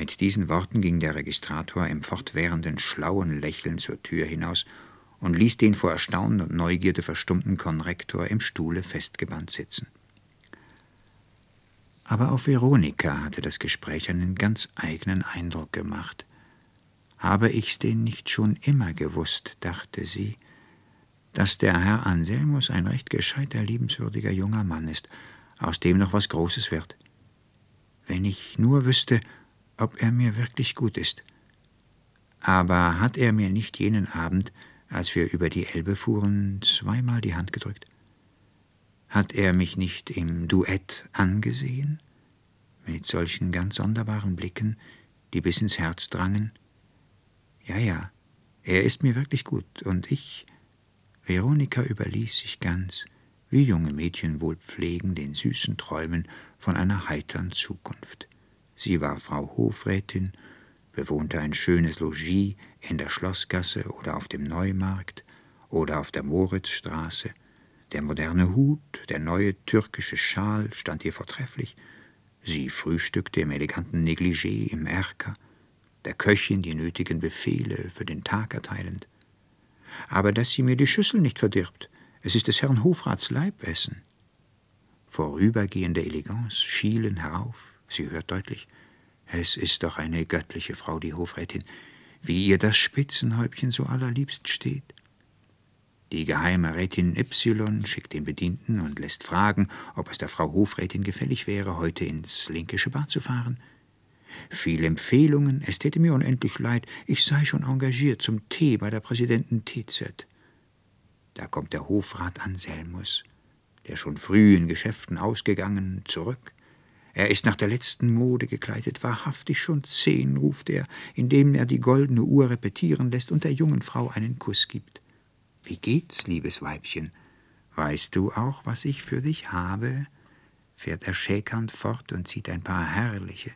Mit diesen Worten ging der Registrator im fortwährenden schlauen Lächeln zur Tür hinaus und ließ den vor Erstaunen und Neugierde verstummten Konrektor im Stuhle festgebannt sitzen. Aber auf Veronika hatte das Gespräch einen ganz eigenen Eindruck gemacht. Habe ich's denn nicht schon immer gewusst, dachte sie, dass der Herr Anselmus ein recht gescheiter, liebenswürdiger junger Mann ist, aus dem noch was Großes wird. Wenn ich nur wüsste, ob er mir wirklich gut ist. Aber hat er mir nicht jenen Abend, als wir über die Elbe fuhren, zweimal die Hand gedrückt? Hat er mich nicht im Duett angesehen? Mit solchen ganz sonderbaren Blicken, die bis ins Herz drangen? Ja, ja, er ist mir wirklich gut, und ich. Veronika überließ sich ganz, wie junge Mädchen wohl pflegen, den süßen Träumen von einer heitern Zukunft. Sie war Frau Hofrätin, bewohnte ein schönes Logis in der Schlossgasse oder auf dem Neumarkt oder auf der Moritzstraße. Der moderne Hut, der neue türkische Schal stand ihr vortrefflich. Sie frühstückte im eleganten Negligé im Erker der Köchin die nötigen Befehle für den Tag erteilend. Aber dass sie mir die Schüssel nicht verdirbt, es ist des Herrn Hofrats Leibessen. Vorübergehende Eleganz schielen herauf, sie hört deutlich, es ist doch eine göttliche Frau, die Hofrätin, wie ihr das Spitzenhäubchen so allerliebst steht. Die geheime Rätin Y schickt den Bedienten und lässt fragen, ob es der Frau Hofrätin gefällig wäre, heute ins Linkische Bad zu fahren. Viele Empfehlungen, es täte mir unendlich leid, ich sei schon engagiert zum Tee bei der Präsidentin TZ. Da kommt der Hofrat Anselmus, der schon früh in Geschäften ausgegangen, zurück. Er ist nach der letzten Mode gekleidet, wahrhaftig schon zehn, ruft er, indem er die goldene Uhr repetieren lässt und der jungen Frau einen Kuss gibt. Wie geht's, liebes Weibchen? Weißt du auch, was ich für dich habe? fährt er schäkernd fort und zieht ein paar herrliche,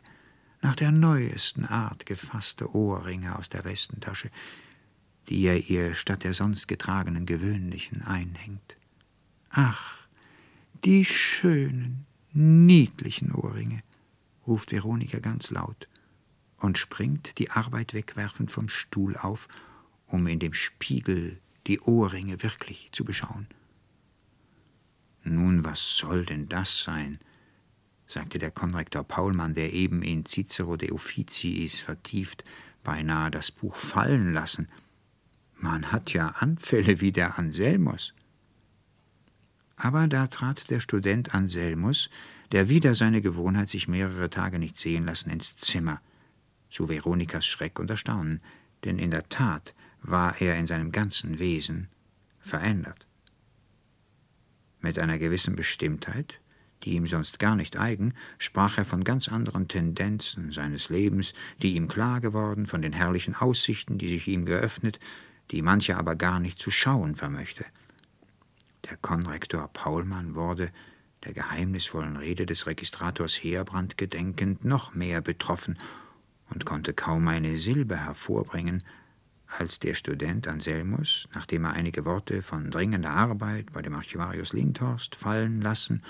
nach der neuesten Art gefasste Ohrringe aus der Westentasche, die er ihr statt der sonst getragenen gewöhnlichen einhängt. Ach, die schönen, niedlichen Ohrringe, ruft Veronika ganz laut und springt, die Arbeit wegwerfend vom Stuhl auf, um in dem Spiegel die Ohrringe wirklich zu beschauen. Nun, was soll denn das sein? sagte der Konrektor Paulmann, der eben in Cicero de Officiis vertieft beinahe das Buch fallen lassen. Man hat ja Anfälle wie der Anselmus. Aber da trat der Student Anselmus, der wider seine Gewohnheit sich mehrere Tage nicht sehen lassen, ins Zimmer, zu Veronikas Schreck und Erstaunen, denn in der Tat war er in seinem ganzen Wesen verändert. Mit einer gewissen Bestimmtheit, die ihm sonst gar nicht eigen, sprach er von ganz anderen Tendenzen seines Lebens, die ihm klar geworden, von den herrlichen Aussichten, die sich ihm geöffnet, die mancher aber gar nicht zu schauen vermöchte. Der Konrektor Paulmann wurde, der geheimnisvollen Rede des Registrators Heerbrand gedenkend, noch mehr betroffen und konnte kaum eine Silbe hervorbringen, als der Student Anselmus, nachdem er einige Worte von dringender Arbeit bei dem Archivarius Lindhorst fallen lassen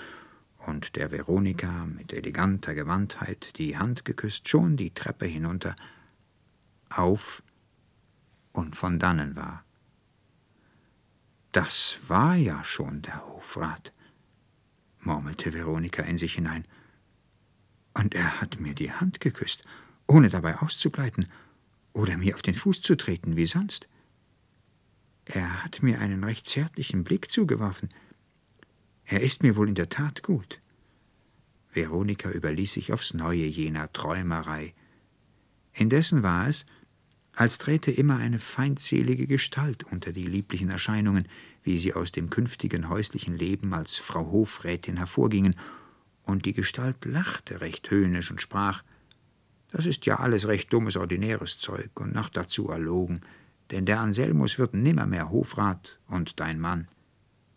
und der Veronika mit eleganter Gewandtheit die Hand geküsst, schon die Treppe hinunter, auf und von dannen war. Das war ja schon der Hofrat, murmelte Veronika in sich hinein. Und er hat mir die Hand geküsst, ohne dabei auszugleiten oder mir auf den Fuß zu treten wie sonst. Er hat mir einen recht zärtlichen Blick zugeworfen, er ist mir wohl in der Tat gut. Veronika überließ sich aufs Neue jener Träumerei. Indessen war es, als träte immer eine feindselige Gestalt unter die lieblichen Erscheinungen, wie sie aus dem künftigen häuslichen Leben als Frau Hofrätin hervorgingen, und die Gestalt lachte recht höhnisch und sprach Das ist ja alles recht dummes, ordinäres Zeug und noch dazu erlogen, denn der Anselmus wird nimmermehr Hofrat und dein Mann.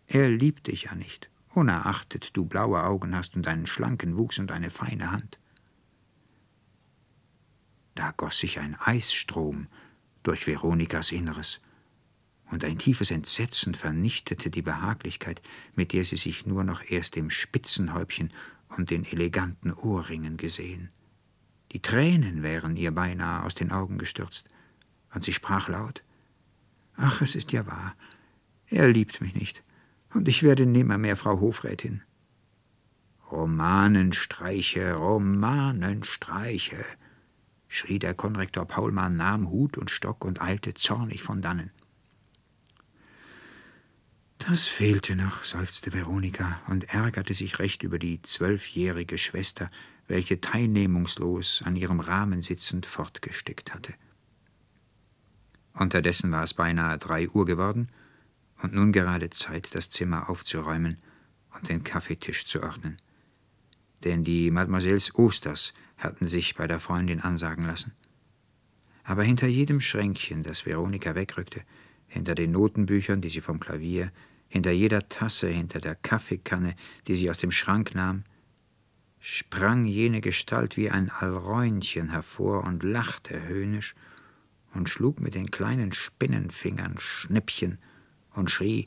Er liebt dich ja nicht unerachtet du blaue Augen hast und einen schlanken Wuchs und eine feine Hand. Da goss sich ein Eisstrom durch Veronikas Inneres, und ein tiefes Entsetzen vernichtete die Behaglichkeit, mit der sie sich nur noch erst im Spitzenhäubchen und den eleganten Ohrringen gesehen. Die Tränen wären ihr beinahe aus den Augen gestürzt, und sie sprach laut. Ach, es ist ja wahr, er liebt mich nicht, und ich werde nimmermehr Frau Hofrätin. Romanenstreiche, Romanenstreiche, schrie der Konrektor Paulmann, nahm Hut und Stock und eilte zornig von dannen. Das fehlte noch, seufzte Veronika und ärgerte sich recht über die zwölfjährige Schwester, welche teilnehmungslos an ihrem Rahmen sitzend fortgestickt hatte. Unterdessen war es beinahe drei Uhr geworden und nun gerade Zeit, das Zimmer aufzuräumen und den Kaffeetisch zu ordnen. Denn die Mademoiselles Osters hatten sich bei der Freundin ansagen lassen. Aber hinter jedem Schränkchen, das Veronika wegrückte, hinter den Notenbüchern, die sie vom Klavier, hinter jeder Tasse, hinter der Kaffeekanne, die sie aus dem Schrank nahm, sprang jene Gestalt wie ein Alräunchen hervor und lachte höhnisch und schlug mit den kleinen Spinnenfingern Schnippchen und schrie,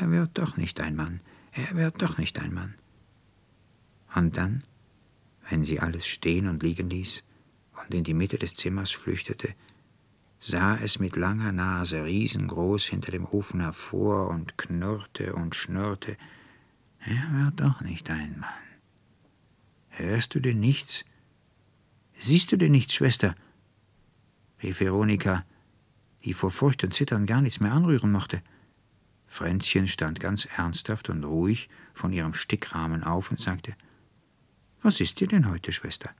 er wird doch nicht ein Mann, er wird doch nicht ein Mann. Und dann, wenn sie alles stehen und liegen ließ und in die Mitte des Zimmers flüchtete, sah es mit langer Nase riesengroß hinter dem Ofen hervor und knurrte und schnurrte. Er wird doch nicht ein Mann. Hörst du denn nichts? Siehst du denn nichts, Schwester? rief Veronika, die vor Furcht und Zittern gar nichts mehr anrühren mochte. Fränzchen stand ganz ernsthaft und ruhig von ihrem Stickrahmen auf und sagte, Was ist dir denn heute, Schwester?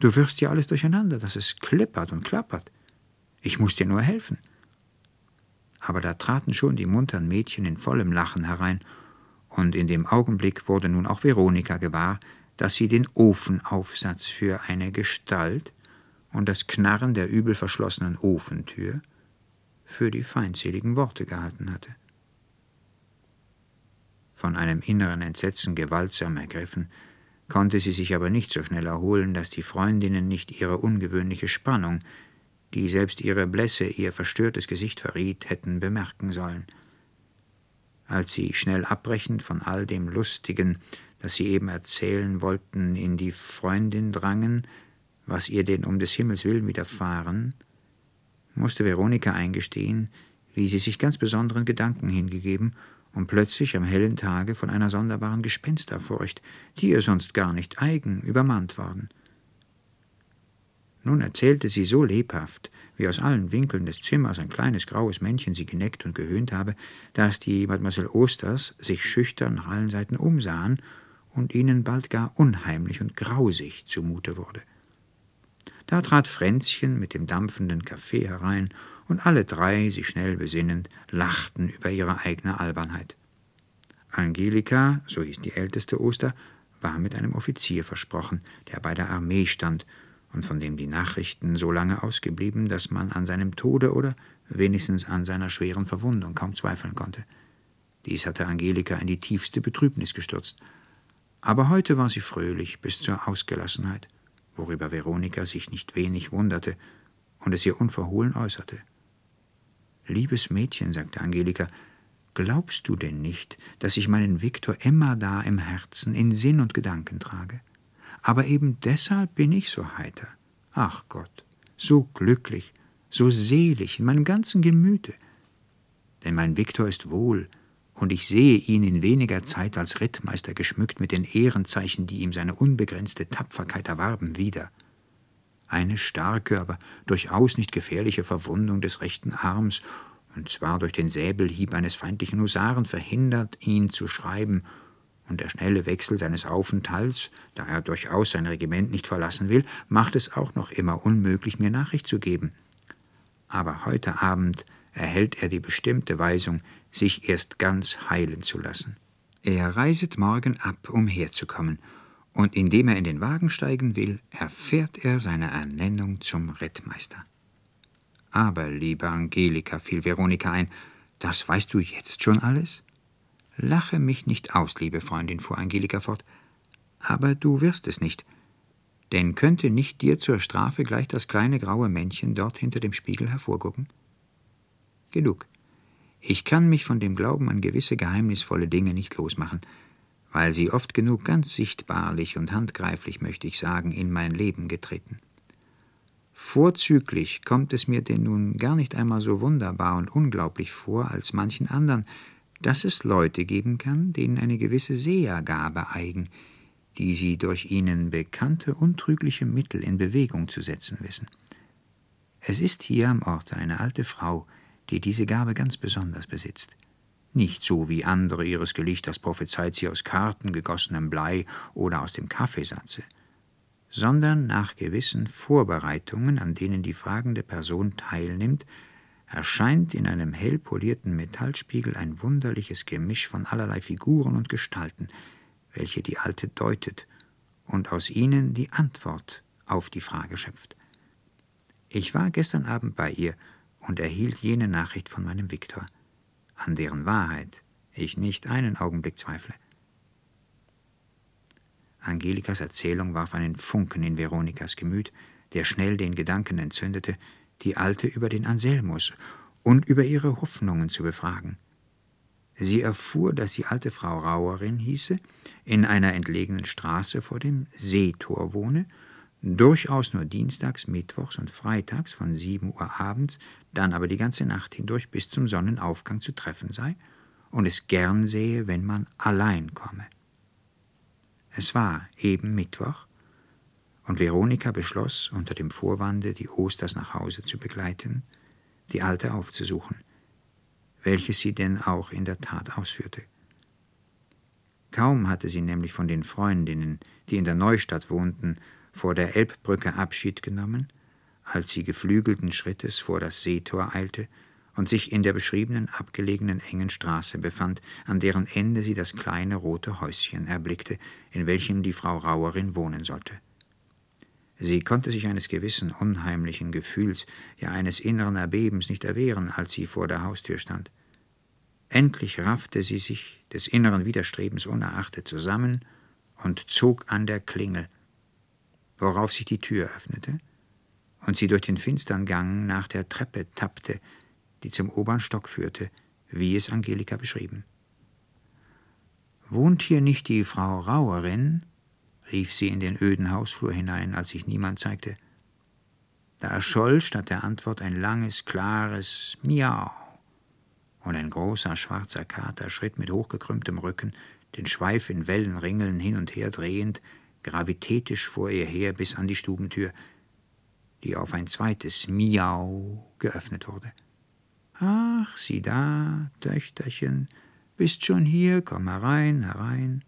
Du wirfst ja alles durcheinander, dass es klippert und klappert. Ich muss dir nur helfen. Aber da traten schon die muntern Mädchen in vollem Lachen herein, und in dem Augenblick wurde nun auch Veronika gewahr, dass sie den Ofenaufsatz für eine Gestalt und das Knarren der übel verschlossenen Ofentür für die feindseligen Worte gehalten hatte. Von einem inneren Entsetzen gewaltsam ergriffen, konnte sie sich aber nicht so schnell erholen, dass die Freundinnen nicht ihre ungewöhnliche Spannung, die selbst ihre Blässe ihr verstörtes Gesicht verriet, hätten bemerken sollen. Als sie schnell abbrechend von all dem Lustigen, das sie eben erzählen wollten, in die Freundin drangen, was ihr denn um des Himmels willen widerfahren, musste Veronika eingestehen, wie sie sich ganz besonderen Gedanken hingegeben und plötzlich am hellen Tage von einer sonderbaren Gespensterfurcht, die ihr sonst gar nicht eigen, übermannt worden. Nun erzählte sie so lebhaft, wie aus allen Winkeln des Zimmers ein kleines graues Männchen sie geneckt und gehöhnt habe, dass die Mademoiselle Osters sich schüchtern nach allen Seiten umsahen und ihnen bald gar unheimlich und grausig zumute wurde. Da trat Fränzchen mit dem dampfenden Kaffee herein, und alle drei, sich schnell besinnend, lachten über ihre eigene Albernheit. Angelika, so hieß die älteste Oster, war mit einem Offizier versprochen, der bei der Armee stand und von dem die Nachrichten so lange ausgeblieben, dass man an seinem Tode oder wenigstens an seiner schweren Verwundung kaum zweifeln konnte. Dies hatte Angelika in die tiefste Betrübnis gestürzt. Aber heute war sie fröhlich bis zur Ausgelassenheit worüber Veronika sich nicht wenig wunderte und es ihr unverhohlen äußerte. Liebes Mädchen, sagte Angelika, glaubst du denn nicht, dass ich meinen Viktor immer da im Herzen, in Sinn und Gedanken trage? Aber eben deshalb bin ich so heiter. Ach Gott, so glücklich, so selig in meinem ganzen Gemüte. Denn mein Viktor ist wohl, und ich sehe ihn in weniger Zeit als Rittmeister geschmückt mit den Ehrenzeichen, die ihm seine unbegrenzte Tapferkeit erwarben, wieder. Eine starke, aber durchaus nicht gefährliche Verwundung des rechten Arms, und zwar durch den Säbelhieb eines feindlichen Husaren, verhindert ihn zu schreiben, und der schnelle Wechsel seines Aufenthalts, da er durchaus sein Regiment nicht verlassen will, macht es auch noch immer unmöglich, mir Nachricht zu geben. Aber heute Abend erhält er die bestimmte Weisung, sich erst ganz heilen zu lassen. Er reiset morgen ab, um herzukommen, und indem er in den Wagen steigen will, erfährt er seine Ernennung zum Rittmeister. Aber, liebe Angelika, fiel Veronika ein, das weißt du jetzt schon alles? Lache mich nicht aus, liebe Freundin, fuhr Angelika fort, aber du wirst es nicht, denn könnte nicht dir zur Strafe gleich das kleine graue Männchen dort hinter dem Spiegel hervorgucken? Genug. Ich kann mich von dem Glauben an gewisse geheimnisvolle Dinge nicht losmachen. Weil sie oft genug ganz sichtbarlich und handgreiflich, möchte ich sagen, in mein Leben getreten. Vorzüglich kommt es mir denn nun gar nicht einmal so wunderbar und unglaublich vor als manchen anderen, dass es Leute geben kann, denen eine gewisse Sehergabe eigen, die sie durch ihnen bekannte untrügliche Mittel in Bewegung zu setzen wissen. Es ist hier am Orte eine alte Frau, die diese Gabe ganz besonders besitzt. Nicht so wie andere ihres Gelichters prophezeit sie aus Karten, gegossenem Blei oder aus dem Kaffeesatze, sondern nach gewissen Vorbereitungen, an denen die fragende Person teilnimmt, erscheint in einem hell polierten Metallspiegel ein wunderliches Gemisch von allerlei Figuren und Gestalten, welche die Alte deutet und aus ihnen die Antwort auf die Frage schöpft. Ich war gestern Abend bei ihr und erhielt jene Nachricht von meinem Viktor, an deren Wahrheit ich nicht einen Augenblick zweifle. Angelikas Erzählung warf einen Funken in Veronikas Gemüt, der schnell den Gedanken entzündete, die Alte über den Anselmus und über ihre Hoffnungen zu befragen. Sie erfuhr, dass die alte Frau Rauerin hieße, in einer entlegenen Straße vor dem Seetor wohne, durchaus nur dienstags, mittwochs und freitags von sieben Uhr abends, dann aber die ganze Nacht hindurch bis zum Sonnenaufgang zu treffen sei und es gern sähe, wenn man allein komme. Es war eben Mittwoch, und Veronika beschloss, unter dem Vorwande, die Osters nach Hause zu begleiten, die Alte aufzusuchen, welches sie denn auch in der Tat ausführte. Kaum hatte sie nämlich von den Freundinnen, die in der Neustadt wohnten, vor der Elbbrücke Abschied genommen, als sie geflügelten Schrittes vor das Seetor eilte und sich in der beschriebenen abgelegenen engen Straße befand, an deren Ende sie das kleine rote Häuschen erblickte, in welchem die Frau Rauerin wohnen sollte. Sie konnte sich eines gewissen unheimlichen Gefühls, ja eines inneren Erbebens nicht erwehren, als sie vor der Haustür stand. Endlich raffte sie sich, des inneren Widerstrebens unerachtet, zusammen und zog an der Klingel, worauf sich die Tür öffnete und sie durch den finstern Gang nach der Treppe tappte, die zum oberen Stock führte, wie es Angelika beschrieben. Wohnt hier nicht die Frau Rauerin? rief sie in den öden Hausflur hinein, als sich niemand zeigte. Da erscholl statt der Antwort ein langes, klares Miau, und ein großer schwarzer Kater schritt mit hochgekrümmtem Rücken, den Schweif in Wellenringeln hin und her drehend, gravitätisch vor ihr her bis an die Stubentür, die auf ein zweites Miau geöffnet wurde. Ach, sieh da, Töchterchen, bist schon hier, komm herein, herein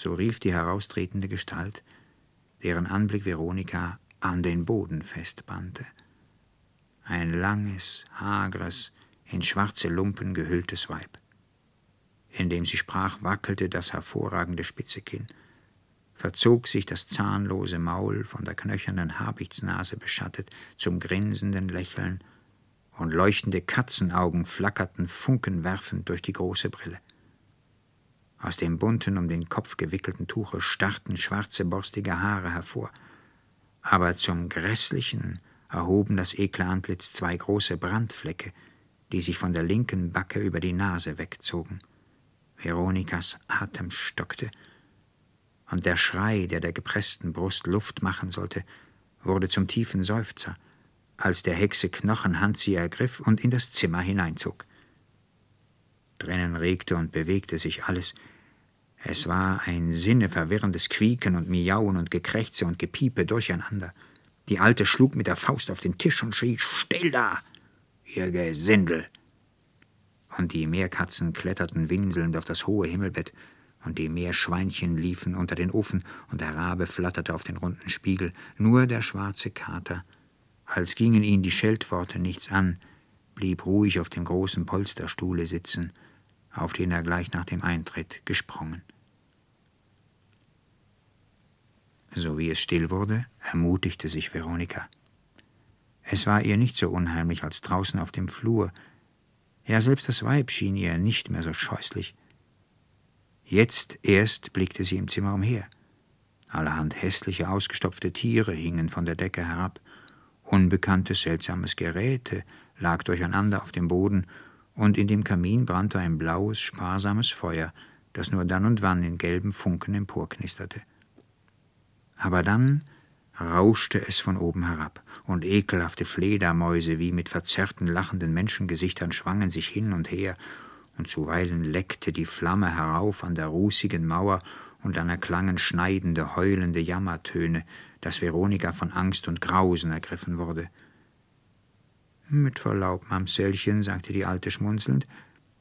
so rief die heraustretende Gestalt, deren Anblick Veronika an den Boden festbannte. Ein langes, hagres, in schwarze Lumpen gehülltes Weib. Indem sie sprach, wackelte das hervorragende spitze Kinn, verzog sich das zahnlose Maul, von der knöchernen Habichtsnase beschattet, zum grinsenden Lächeln, und leuchtende Katzenaugen flackerten funkenwerfend durch die große Brille. Aus dem bunten, um den Kopf gewickelten Tuche starrten schwarze, borstige Haare hervor. Aber zum Grässlichen erhoben das ekle Antlitz zwei große Brandflecke, die sich von der linken Backe über die Nase wegzogen. Veronikas Atem stockte, und der Schrei, der der gepressten Brust Luft machen sollte, wurde zum tiefen Seufzer, als der Hexe Knochenhand sie ergriff und in das Zimmer hineinzog. Drinnen regte und bewegte sich alles, es war ein sinneverwirrendes Quieken und Miauen und Gekrächze und Gepiepe durcheinander. Die Alte schlug mit der Faust auf den Tisch und schrie: Still da, ihr Gesindel! Und die Meerkatzen kletterten winselnd auf das hohe Himmelbett, und die Meerschweinchen liefen unter den Ofen, und der Rabe flatterte auf den runden Spiegel. Nur der schwarze Kater, als gingen ihn die Scheltworte nichts an, blieb ruhig auf dem großen Polsterstuhle sitzen auf den er gleich nach dem Eintritt gesprungen. So wie es still wurde, ermutigte sich Veronika. Es war ihr nicht so unheimlich als draußen auf dem Flur. Ja, selbst das Weib schien ihr nicht mehr so scheußlich. Jetzt erst blickte sie im Zimmer umher. Allerhand hässliche, ausgestopfte Tiere hingen von der Decke herab. Unbekanntes, seltsames Geräte lag durcheinander auf dem Boden und in dem Kamin brannte ein blaues, sparsames Feuer, das nur dann und wann in gelben Funken emporknisterte. Aber dann rauschte es von oben herab, und ekelhafte Fledermäuse wie mit verzerrten, lachenden Menschengesichtern schwangen sich hin und her, und zuweilen leckte die Flamme herauf an der rußigen Mauer, und dann erklangen schneidende, heulende Jammertöne, dass Veronika von Angst und Grausen ergriffen wurde. Mit Verlaub, Mamsellchen, sagte die Alte schmunzelnd,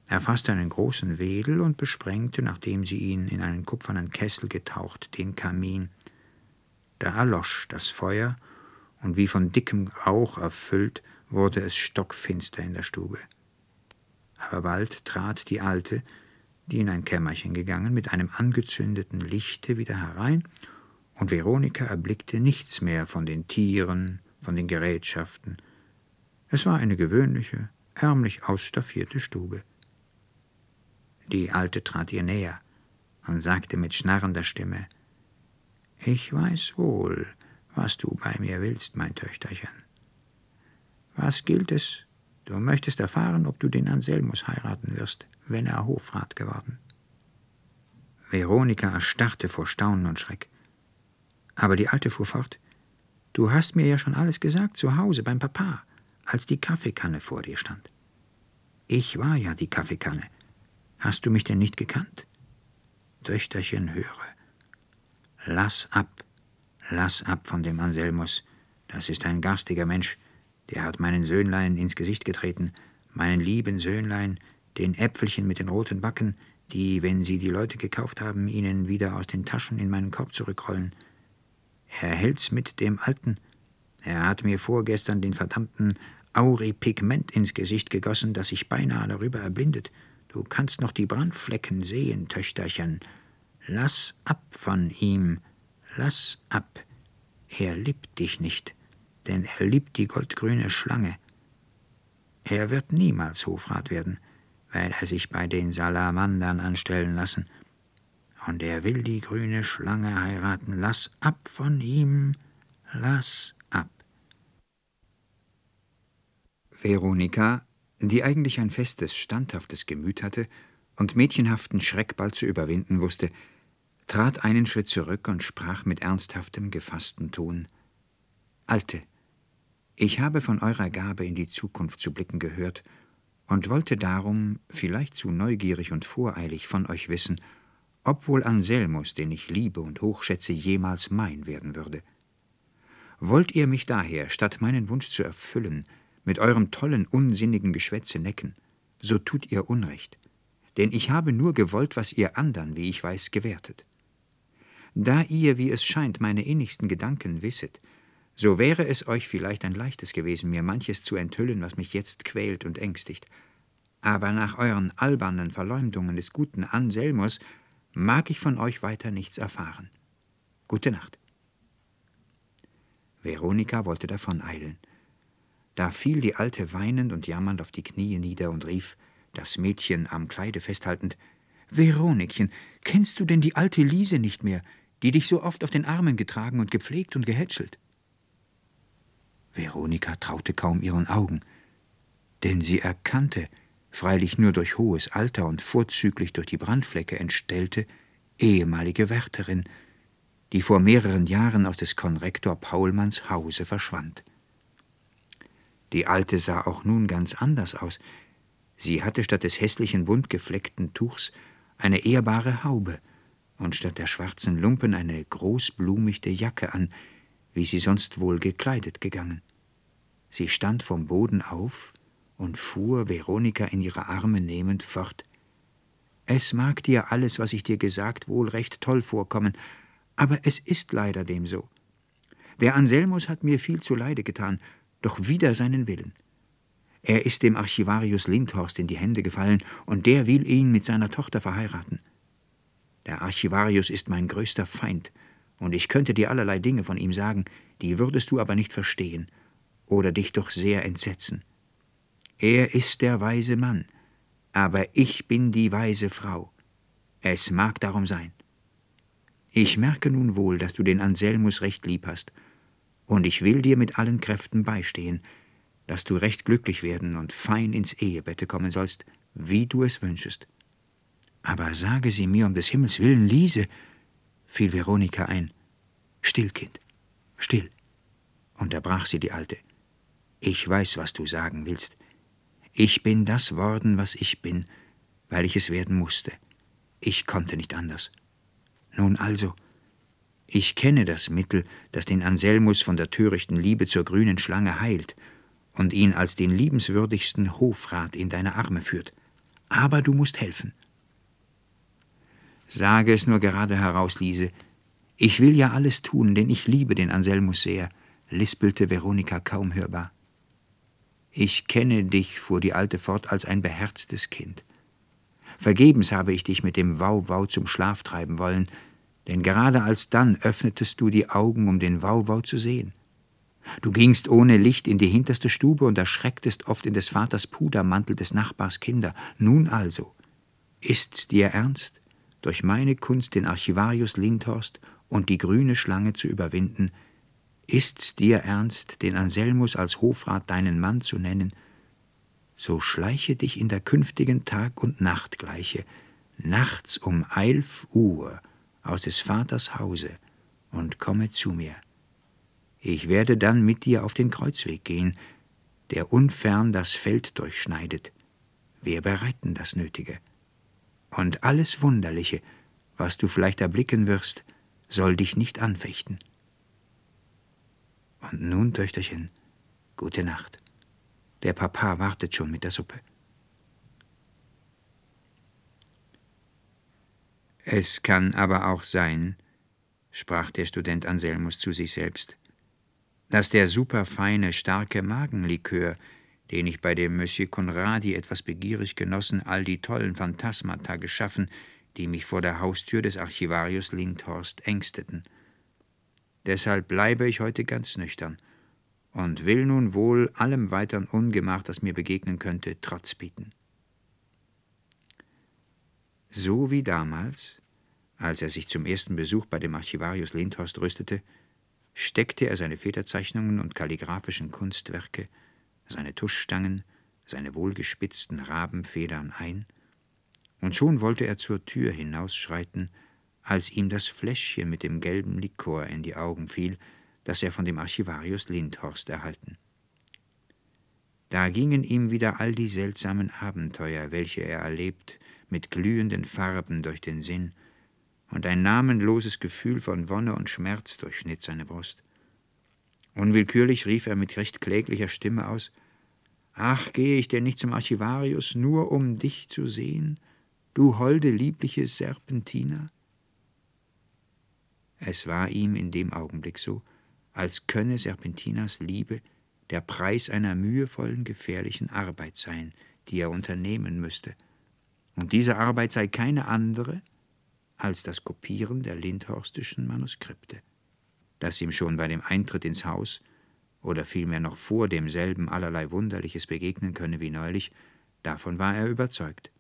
er einen großen Wedel und besprengte, nachdem sie ihn in einen kupfernen Kessel getaucht, den Kamin. Da erlosch das Feuer, und wie von dickem Rauch erfüllt, wurde es stockfinster in der Stube. Aber bald trat die Alte, die in ein Kämmerchen gegangen, mit einem angezündeten Lichte wieder herein, und Veronika erblickte nichts mehr von den Tieren, von den Gerätschaften. Es war eine gewöhnliche, ärmlich ausstaffierte Stube. Die Alte trat ihr näher und sagte mit schnarrender Stimme Ich weiß wohl, was du bei mir willst, mein Töchterchen. Was gilt es? Du möchtest erfahren, ob du den Anselmus heiraten wirst, wenn er Hofrat geworden. Veronika erstarrte vor Staunen und Schreck. Aber die Alte fuhr fort. Du hast mir ja schon alles gesagt zu Hause beim Papa, als die Kaffeekanne vor dir stand. Ich war ja die Kaffeekanne. Hast du mich denn nicht gekannt? Töchterchen, höre. Lass ab, Lass ab von dem Anselmus. Das ist ein garstiger Mensch. Der hat meinen Söhnlein ins Gesicht getreten, meinen lieben Söhnlein, den Äpfelchen mit den roten Backen, die, wenn sie die Leute gekauft haben, ihnen wieder aus den Taschen in meinen Korb zurückrollen. Er hält's mit dem Alten. Er hat mir vorgestern den verdammten Auripigment ins Gesicht gegossen, dass ich beinahe darüber erblindet. Du kannst noch die Brandflecken sehen, Töchterchen. Lass ab von ihm. Lass ab. Er liebt dich nicht, denn er liebt die goldgrüne Schlange. Er wird niemals Hofrat werden, weil er sich bei den Salamandern anstellen lassen. Und er will die grüne Schlange heiraten. Lass ab von ihm, lass ab. Veronika, die eigentlich ein festes, standhaftes Gemüt hatte und mädchenhaften Schreck bald zu überwinden wusste, trat einen Schritt zurück und sprach mit ernsthaftem, gefassten Ton Alte, ich habe von eurer Gabe in die Zukunft zu blicken gehört und wollte darum, vielleicht zu neugierig und voreilig, von euch wissen, ob wohl Anselmus, den ich liebe und hochschätze, jemals mein werden würde. Wollt ihr mich daher, statt meinen Wunsch zu erfüllen, mit eurem tollen, unsinnigen Geschwätze necken, so tut ihr Unrecht, denn ich habe nur gewollt, was ihr andern, wie ich weiß, gewährtet. Da ihr, wie es scheint, meine innigsten Gedanken wisset, so wäre es euch vielleicht ein leichtes gewesen, mir manches zu enthüllen, was mich jetzt quält und ängstigt. Aber nach euren albernen Verleumdungen des guten Anselmus mag ich von euch weiter nichts erfahren. Gute Nacht. Veronika wollte davoneilen. Da fiel die Alte weinend und jammernd auf die Knie nieder und rief, das Mädchen am Kleide festhaltend, Veronikchen, kennst du denn die alte Liese nicht mehr? die dich so oft auf den Armen getragen und gepflegt und gehätschelt. Veronika traute kaum ihren Augen, denn sie erkannte, freilich nur durch hohes Alter und vorzüglich durch die Brandflecke entstellte, ehemalige Wärterin, die vor mehreren Jahren aus des Konrektor Paulmanns Hause verschwand. Die Alte sah auch nun ganz anders aus. Sie hatte statt des hässlichen buntgefleckten Tuchs eine ehrbare Haube, und statt der schwarzen Lumpen eine großblumichte Jacke an, wie sie sonst wohl gekleidet gegangen. Sie stand vom Boden auf und fuhr Veronika in ihre Arme nehmend fort. Es mag dir alles, was ich dir gesagt, wohl recht toll vorkommen, aber es ist leider dem so. Der Anselmus hat mir viel zu Leide getan, doch wider seinen Willen. Er ist dem Archivarius Lindhorst in die Hände gefallen, und der will ihn mit seiner Tochter verheiraten. Der Archivarius ist mein größter Feind, und ich könnte dir allerlei Dinge von ihm sagen, die würdest du aber nicht verstehen oder dich doch sehr entsetzen. Er ist der weise Mann, aber ich bin die weise Frau. Es mag darum sein. Ich merke nun wohl, dass du den Anselmus recht lieb hast, und ich will dir mit allen Kräften beistehen, dass du recht glücklich werden und fein ins Ehebette kommen sollst, wie du es wünschest. Aber sage sie mir um des Himmels willen, Liese, fiel Veronika ein. Still, Kind, still, unterbrach sie die Alte. Ich weiß, was du sagen willst. Ich bin das worden, was ich bin, weil ich es werden musste. Ich konnte nicht anders. Nun also, ich kenne das Mittel, das den Anselmus von der törichten Liebe zur grünen Schlange heilt und ihn als den liebenswürdigsten Hofrat in deine Arme führt. Aber du musst helfen. Sage es nur gerade heraus, Liese. Ich will ja alles tun, denn ich liebe den Anselmus sehr, lispelte Veronika kaum hörbar. Ich kenne dich, fuhr die Alte fort, als ein beherztes Kind. Vergebens habe ich dich mit dem Wauwau zum Schlaf treiben wollen, denn gerade alsdann öffnetest du die Augen, um den Wauwau zu sehen. Du gingst ohne Licht in die hinterste Stube und erschrecktest oft in des Vaters Pudermantel des Nachbars Kinder. Nun also, ist's dir ernst, durch meine Kunst den Archivarius Lindhorst und die grüne Schlange zu überwinden, ist's dir ernst, den Anselmus als Hofrat deinen Mann zu nennen, so schleiche dich in der künftigen Tag- und Nachtgleiche, nachts um elf Uhr aus des Vaters Hause und komme zu mir. Ich werde dann mit dir auf den Kreuzweg gehen, der unfern das Feld durchschneidet. Wir bereiten das Nötige. Und alles Wunderliche, was du vielleicht erblicken wirst, soll dich nicht anfechten. Und nun, Töchterchen, gute Nacht. Der Papa wartet schon mit der Suppe. Es kann aber auch sein, sprach der Student Anselmus zu sich selbst, dass der superfeine, starke Magenlikör, den ich bei dem Monsieur Conradi etwas begierig genossen, all die tollen Phantasmata geschaffen, die mich vor der Haustür des Archivarius Lindhorst ängsteten. Deshalb bleibe ich heute ganz nüchtern und will nun wohl allem weiteren Ungemach, das mir begegnen könnte, Trotz bieten. So wie damals, als er sich zum ersten Besuch bei dem Archivarius Lindhorst rüstete, steckte er seine Federzeichnungen und kalligraphischen Kunstwerke, seine Tuschstangen, seine wohlgespitzten Rabenfedern ein, und schon wollte er zur Tür hinausschreiten, als ihm das Fläschchen mit dem gelben Likor in die Augen fiel, das er von dem Archivarius Lindhorst erhalten. Da gingen ihm wieder all die seltsamen Abenteuer, welche er erlebt, mit glühenden Farben durch den Sinn, und ein namenloses Gefühl von Wonne und Schmerz durchschnitt seine Brust. Unwillkürlich rief er mit recht kläglicher Stimme aus Ach, gehe ich denn nicht zum Archivarius, nur um dich zu sehen, du holde, liebliche Serpentina? Es war ihm in dem Augenblick so, als könne Serpentinas Liebe der Preis einer mühevollen, gefährlichen Arbeit sein, die er unternehmen müsste. Und diese Arbeit sei keine andere als das Kopieren der Lindhorstischen Manuskripte, das ihm schon bei dem Eintritt ins Haus oder vielmehr noch vor demselben allerlei Wunderliches begegnen könne wie neulich, davon war er überzeugt.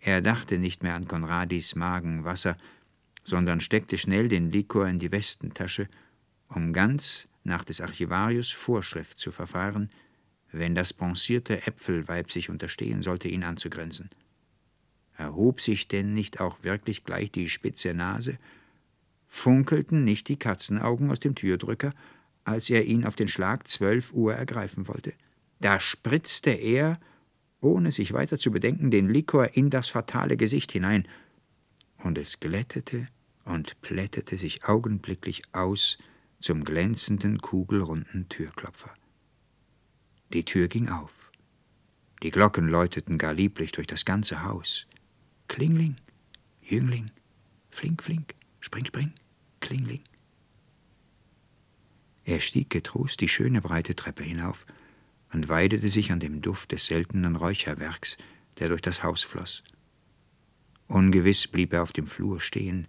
Er dachte nicht mehr an Konradis Magenwasser, sondern steckte schnell den Likor in die Westentasche, um ganz nach des Archivarius Vorschrift zu verfahren, wenn das pensierte Äpfelweib sich unterstehen sollte, ihn anzugrenzen. Erhob sich denn nicht auch wirklich gleich die spitze Nase? Funkelten nicht die Katzenaugen aus dem Türdrücker, als er ihn auf den Schlag zwölf Uhr ergreifen wollte? Da spritzte er, ohne sich weiter zu bedenken, den Likor in das fatale Gesicht hinein, und es glättete und plättete sich augenblicklich aus zum glänzenden, kugelrunden Türklopfer. Die Tür ging auf. Die Glocken läuteten gar lieblich durch das ganze Haus. Klingling, Jüngling, flink, flink, spring, spring, klingling. Er stieg getrost die schöne breite Treppe hinauf und weidete sich an dem Duft des seltenen Räucherwerks, der durch das Haus floß. Ungewiss blieb er auf dem Flur stehen,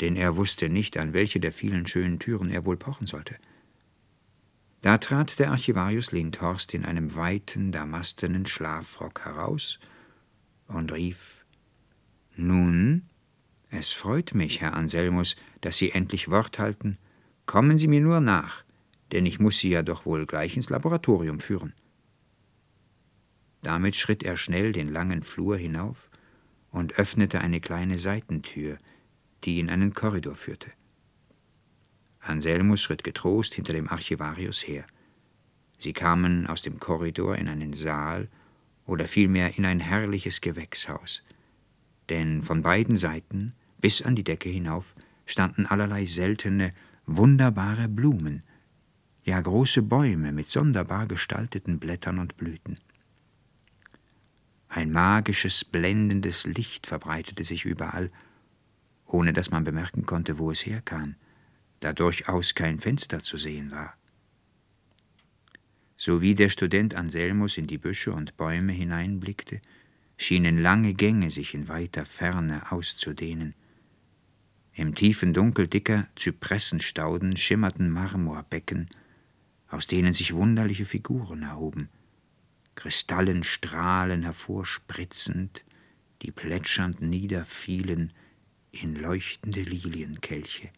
denn er wusste nicht, an welche der vielen schönen Türen er wohl pochen sollte. Da trat der Archivarius Lindhorst in einem weiten, damastenen Schlafrock heraus und rief nun, es freut mich, Herr Anselmus, dass Sie endlich Wort halten. Kommen Sie mir nur nach, denn ich muss Sie ja doch wohl gleich ins Laboratorium führen. Damit schritt er schnell den langen Flur hinauf und öffnete eine kleine Seitentür, die in einen Korridor führte. Anselmus schritt getrost hinter dem Archivarius her. Sie kamen aus dem Korridor in einen Saal oder vielmehr in ein herrliches Gewächshaus, denn von beiden Seiten bis an die Decke hinauf standen allerlei seltene, wunderbare Blumen, ja große Bäume mit sonderbar gestalteten Blättern und Blüten. Ein magisches, blendendes Licht verbreitete sich überall, ohne dass man bemerken konnte, wo es herkam, da durchaus kein Fenster zu sehen war. So wie der Student Anselmus in die Büsche und Bäume hineinblickte, schienen lange Gänge sich in weiter Ferne auszudehnen. Im tiefen Dunkel dicker Zypressenstauden schimmerten Marmorbecken, aus denen sich wunderliche Figuren erhoben, Kristallenstrahlen hervorspritzend, die plätschernd niederfielen in leuchtende Lilienkelche.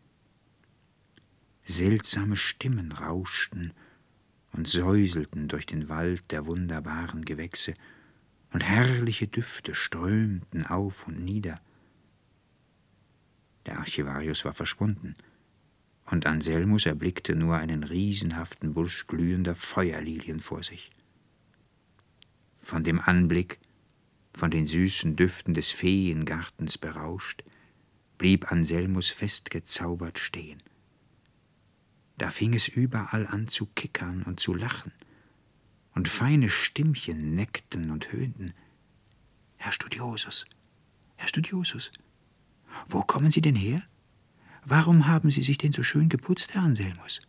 Seltsame Stimmen rauschten und säuselten durch den Wald der wunderbaren Gewächse, und herrliche Düfte strömten auf und nieder. Der Archivarius war verschwunden, und Anselmus erblickte nur einen riesenhaften Busch glühender Feuerlilien vor sich. Von dem Anblick, von den süßen Düften des Feengartens berauscht, blieb Anselmus festgezaubert stehen. Da fing es überall an zu kickern und zu lachen, und feine Stimmchen neckten und höhnten. Herr Studiosus, Herr Studiosus, wo kommen Sie denn her? Warum haben Sie sich denn so schön geputzt, Herr Anselmus?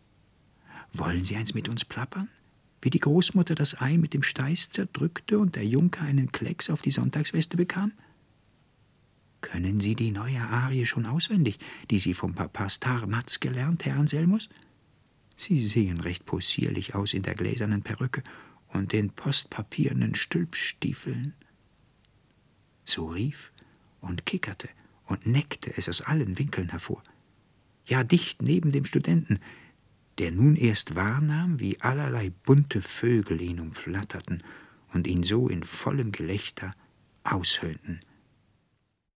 Wollen Sie eins mit uns plappern? Wie die Großmutter das Ei mit dem Steiß zerdrückte und der Junker einen Klecks auf die Sonntagsweste bekam? Können Sie die neue Arie schon auswendig, die Sie vom Papa Starmatz gelernt, Herr Anselmus? Sie sehen recht possierlich aus in der gläsernen Perücke und den postpapiernen Stülpstiefeln. So rief und kickerte und neckte es aus allen Winkeln hervor. Ja, dicht neben dem Studenten, der nun erst wahrnahm, wie allerlei bunte Vögel ihn umflatterten und ihn so in vollem Gelächter aushöhnten.